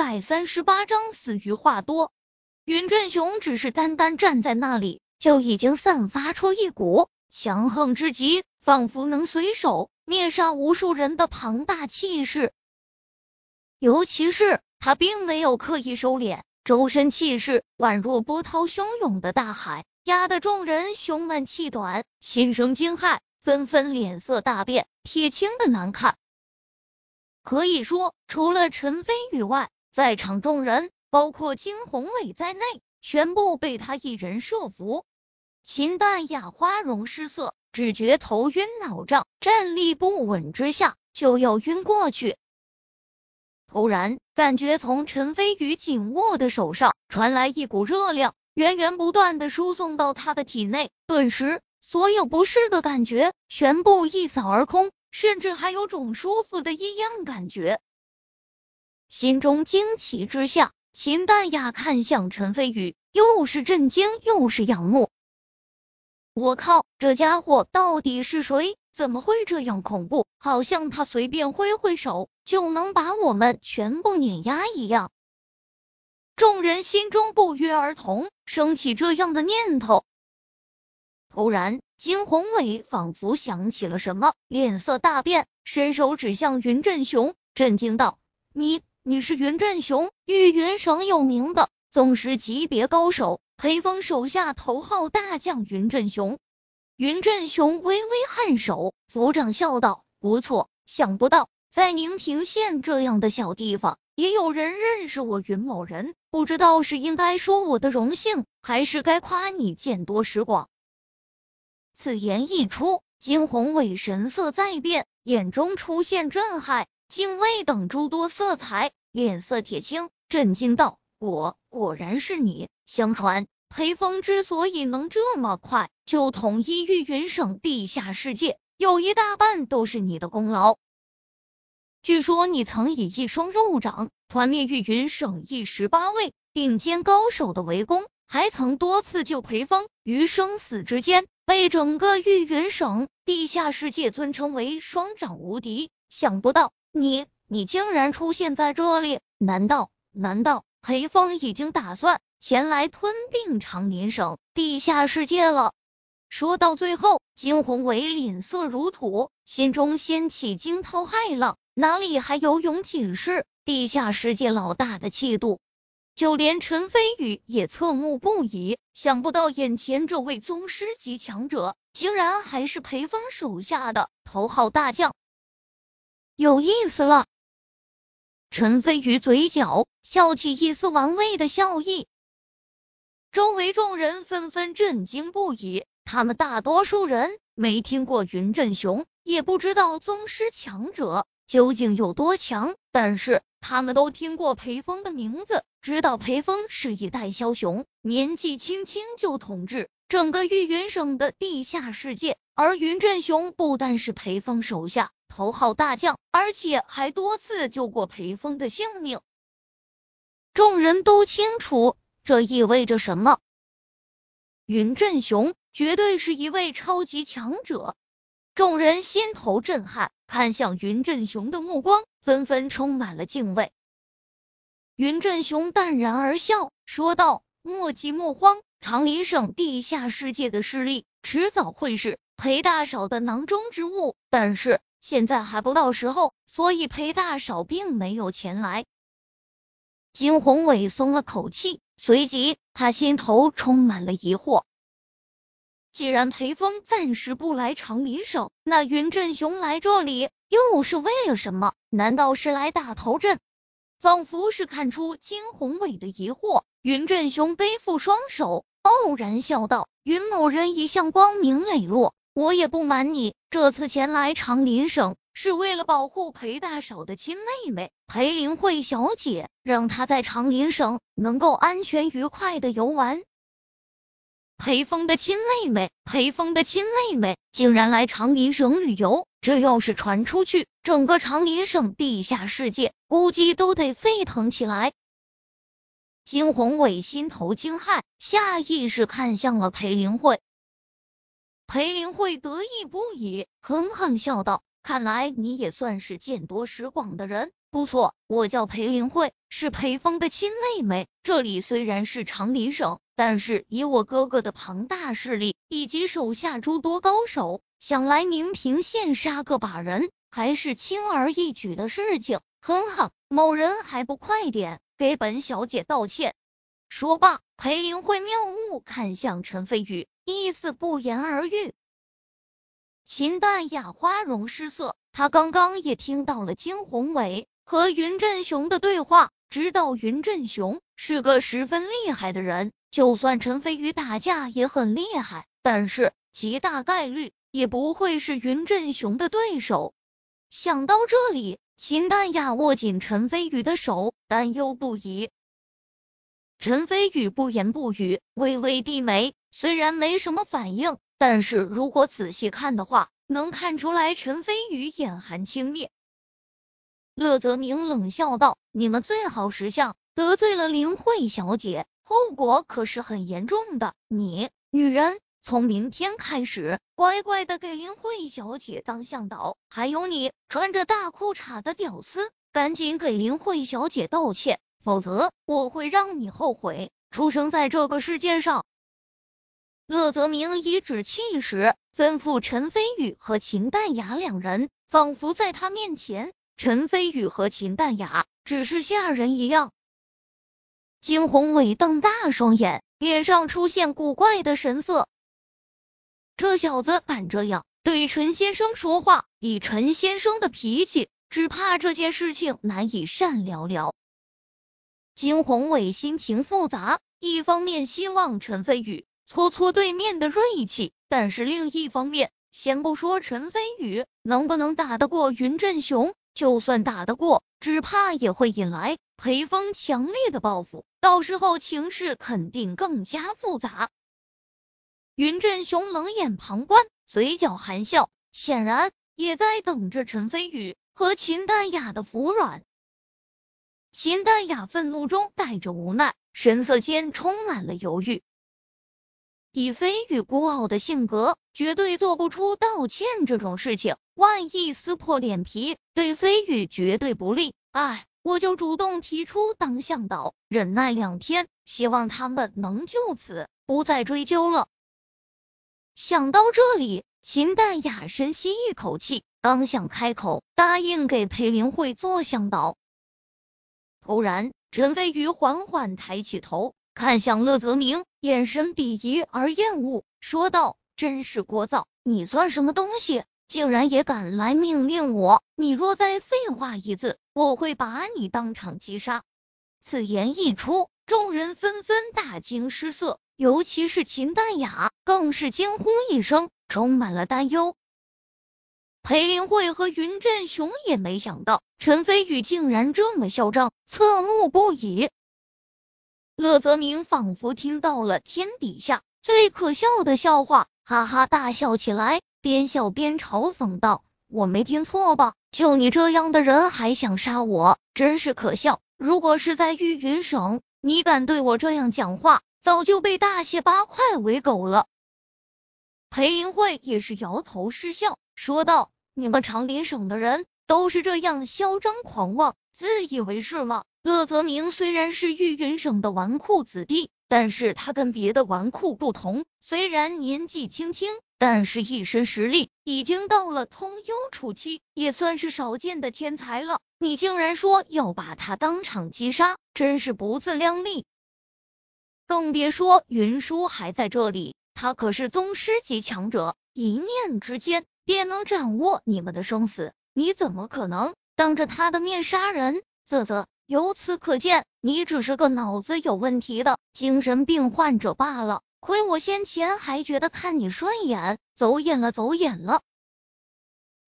百三十八章死于话多。云振雄只是单单站在那里，就已经散发出一股强横之极，仿佛能随手灭杀无数人的庞大气势。尤其是他并没有刻意收敛，周身气势宛若波涛汹涌的大海，压得众人胸闷气短，心生惊骇，纷纷脸色大变，铁青的难看。可以说，除了陈飞宇外，在场众人。包括金宏伟在内，全部被他一人设伏。秦淡雅花容失色，只觉头晕脑胀，站立不稳之下就要晕过去。突然，感觉从陈飞宇紧握的手上传来一股热量，源源不断的输送到他的体内，顿时所有不适的感觉全部一扫而空，甚至还有种舒服的异样感觉。心中惊奇之下。秦淡雅看向陈飞宇，又是震惊又是仰慕。我靠，这家伙到底是谁？怎么会这样恐怖？好像他随便挥挥手就能把我们全部碾压一样。众人心中不约而同升起这样的念头。突然，金宏伟仿佛想起了什么，脸色大变，伸手指向云振雄，震惊道：“你。”你是云振雄，玉云省有名的宗师级别高手，黑风手下头号大将云振雄。云振雄微微颔首，族长笑道：“不错，想不到在宁平县这样的小地方，也有人认识我云某人。不知道是应该说我的荣幸，还是该夸你见多识广。”此言一出，金宏伟神色再变，眼中出现震撼。敬畏等诸多色彩，脸色铁青，震惊道：“果果然是你！相传裴峰之所以能这么快就统一玉云省地下世界，有一大半都是你的功劳。据说你曾以一双肉掌团灭玉云省一十八位顶尖高手的围攻，还曾多次救裴峰于生死之间，被整个玉云省地下世界尊称为双掌无敌。想不到。”你你竟然出现在这里？难道难道裴峰已经打算前来吞并长林省地下世界了？说到最后，金宏伟脸色如土，心中掀起惊涛骇浪，哪里还有勇气是地下世界老大的气度？就连陈飞宇也侧目不已，想不到眼前这位宗师级强者，竟然还是裴峰手下的头号大将。有意思了，陈飞宇嘴角笑起一丝玩味的笑意，周围众人纷纷震惊不已。他们大多数人没听过云振雄，也不知道宗师强者究竟有多强，但是他们都听过裴峰的名字，知道裴峰是一代枭雄，年纪轻轻就统治整个玉云省的地下世界。而云振雄不但是裴峰手下。头号大将，而且还多次救过裴风的性命。众人都清楚这意味着什么。云振雄绝对是一位超级强者，众人心头震撼，看向云振雄的目光纷纷充满了敬畏。云振雄淡然而笑，说道：“莫急莫慌，长林省地下世界的势力，迟早会是裴大少的囊中之物，但是。”现在还不到时候，所以裴大少并没有前来。金宏伟松了口气，随即他心头充满了疑惑。既然裴峰暂时不来长林省，那云振雄来这里又是为了什么？难道是来打头阵？仿佛是看出金宏伟的疑惑，云振雄背负双手，傲然笑道：“云某人一向光明磊落。”我也不瞒你，这次前来长林省是为了保护裴大少的亲妹妹裴灵慧小姐，让她在长林省能够安全愉快的游玩。裴峰的亲妹妹，裴峰的亲妹妹竟然来长林省旅游，这要是传出去，整个长林省地下世界估计都得沸腾起来。金宏伟心头惊骇，下意识看向了裴灵慧。裴灵慧得意不已，狠狠笑道：“看来你也算是见多识广的人，不错，我叫裴灵慧，是裴峰的亲妹妹。这里虽然是长林省，但是以我哥哥的庞大势力以及手下诸多高手，想来宁平县杀个把人还是轻而易举的事情。很好，某人还不快点给本小姐道歉？说罢，裴灵慧妙目看向陈飞宇，意思不言而喻。秦淡雅花容失色，她刚刚也听到了金宏伟。和云振雄的对话，知道云振雄是个十分厉害的人，就算陈飞宇打架也很厉害，但是极大概率也不会是云振雄的对手。想到这里，秦淡雅握紧陈飞宇的手，担忧不已。陈飞宇不言不语，微微低眉，虽然没什么反应，但是如果仔细看的话，能看出来陈飞宇眼含轻蔑。乐泽明冷笑道：“你们最好识相，得罪了林慧小姐，后果可是很严重的。你女人，从明天开始乖乖的给林慧小姐当向导。还有你穿着大裤衩的屌丝，赶紧给林慧小姐道歉，否则我会让你后悔出生在这个世界上。”乐泽明颐指气使，吩咐陈飞宇和秦淡雅两人，仿佛在他面前。陈飞宇和秦淡雅只是下人一样。金宏伟瞪大双眼，脸上出现古怪的神色。这小子敢这样对陈先生说话，以陈先生的脾气，只怕这件事情难以善了了。金宏伟心情复杂，一方面希望陈飞宇搓搓对面的锐气，但是另一方面，先不说陈飞宇能不能打得过云振雄。就算打得过，只怕也会引来裴峰强烈的报复，到时候情势肯定更加复杂。云振雄冷眼旁观，嘴角含笑，显然也在等着陈飞宇和秦淡雅的服软。秦淡雅愤怒中带着无奈，神色间充满了犹豫。以飞宇孤傲的性格，绝对做不出道歉这种事情。万一撕破脸皮，对飞宇绝对不利。哎，我就主动提出当向导，忍耐两天，希望他们能就此不再追究了。想到这里，秦淡雅深吸一口气，刚想开口答应给裴林慧做向导，突然，陈飞宇缓缓抬起头。看向乐泽明，眼神鄙夷而厌恶，说道：“真是聒噪！你算什么东西，竟然也敢来命令我？你若再废话一字，我会把你当场击杀！”此言一出，众人纷纷大惊失色，尤其是秦淡雅，更是惊呼一声，充满了担忧。裴林慧和云振雄也没想到陈飞宇竟然这么嚣张，侧目不已。乐泽明仿佛听到了天底下最可笑的笑话，哈哈大笑起来，边笑边嘲讽道：“我没听错吧？就你这样的人还想杀我，真是可笑！如果是在玉云省，你敢对我这样讲话，早就被大卸八块为狗了。”裴林慧也是摇头失笑，说道：“你们长林省的人都是这样嚣张狂妄，自以为是吗？”乐泽明虽然是玉云省的纨绔子弟，但是他跟别的纨绔不同，虽然年纪轻轻，但是一身实力已经到了通幽初期，也算是少见的天才了。你竟然说要把他当场击杀，真是不自量力！更别说云舒还在这里，他可是宗师级强者，一念之间便能掌握你们的生死，你怎么可能当着他的面杀人？啧啧。由此可见，你只是个脑子有问题的精神病患者罢了。亏我先前还觉得看你顺眼，走眼了，走眼了。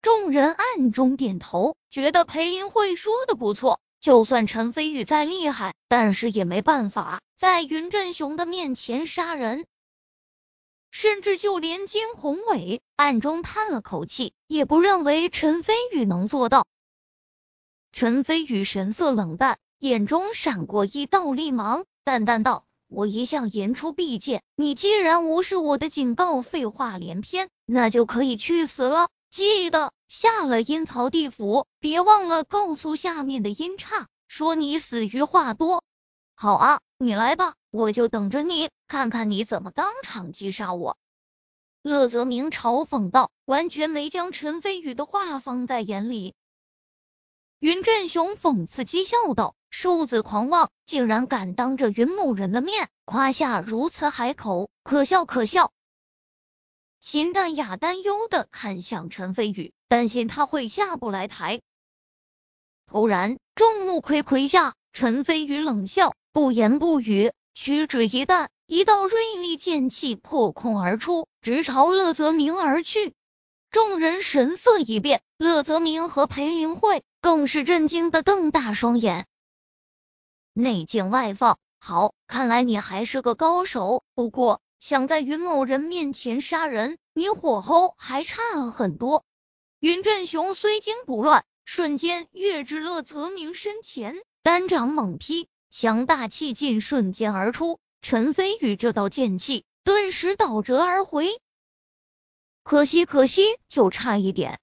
众人暗中点头，觉得裴林慧说的不错。就算陈飞宇再厉害，但是也没办法在云振雄的面前杀人。甚至就连金宏伟暗中叹了口气，也不认为陈飞宇能做到。陈飞宇神色冷淡，眼中闪过一道厉芒，淡淡道：“我一向言出必践，你既然无视我的警告，废话连篇，那就可以去死了。记得下了阴曹地府，别忘了告诉下面的阴差，说你死于话多。好啊，你来吧，我就等着你，看看你怎么当场击杀我。乐泽明嘲讽道，完全没将陈飞宇的话放在眼里。云振雄讽刺讥笑道：“瘦子狂妄，竟然敢当着云某人的面夸下如此海口，可笑可笑。”秦淡雅担忧的看向陈飞宇，担心他会下不来台。突然，众目睽睽下，陈飞宇冷笑。不言不语，屈指一弹，一道锐利剑气破空而出，直朝乐泽明而去。众人神色一变，乐泽明和裴灵慧更是震惊的瞪大双眼。内劲外放，好，看来你还是个高手。不过，想在云某人面前杀人，你火候还差很多。云振雄虽惊不乱，瞬间跃至乐泽明身前，单掌猛劈。强大气劲瞬间而出，陈飞宇这道剑气顿时倒折而回。可惜，可惜，就差一点。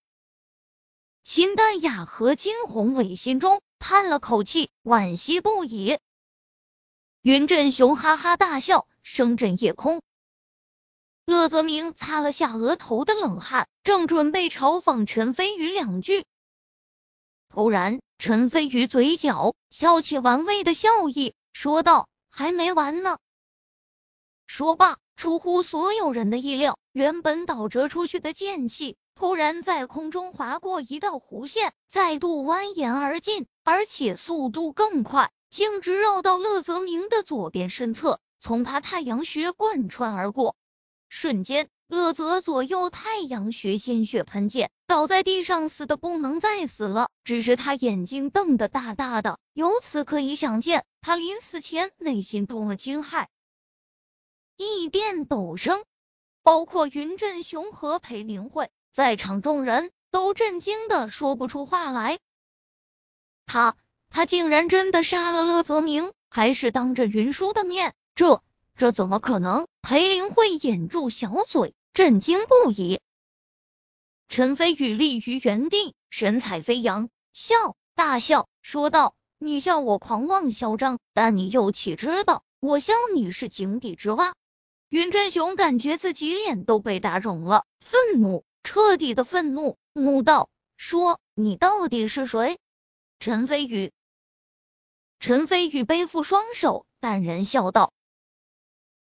秦淡雅和金宏伟心中叹了口气，惋惜不已。云振雄哈哈大笑，声震夜空。乐泽明擦了下额头的冷汗，正准备嘲讽陈飞宇两句。突然，陈飞宇嘴角翘起玩味的笑意，说道：“还没完呢。”说罢，出乎所有人的意料，原本倒折出去的剑气突然在空中划过一道弧线，再度蜿蜒而进，而且速度更快，径直绕到乐泽明的左边身侧，从他太阳穴贯穿而过，瞬间。乐泽左右太阳穴鲜血喷溅，倒在地上，死的不能再死了。只是他眼睛瞪得大大的，由此可以想见，他临死前内心多么惊骇。异变陡生，包括云振雄和裴灵慧在场众人都震惊的说不出话来。他，他竟然真的杀了乐泽明，还是当着云舒的面？这，这怎么可能？裴灵慧掩住小嘴。震惊不已，陈飞宇立于原地，神采飞扬，笑大笑说道：“你笑我狂妄嚣张，但你又岂知道我笑你是井底之蛙？”云振雄感觉自己脸都被打肿了，愤怒，彻底的愤怒，怒道：“说你到底是谁？”陈飞宇，陈飞宇背负双手，淡然笑道。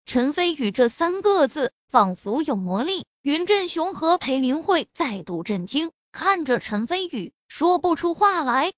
陈飞宇这三个字仿佛有魔力，云振雄和裴林慧再度震惊，看着陈飞宇说不出话来。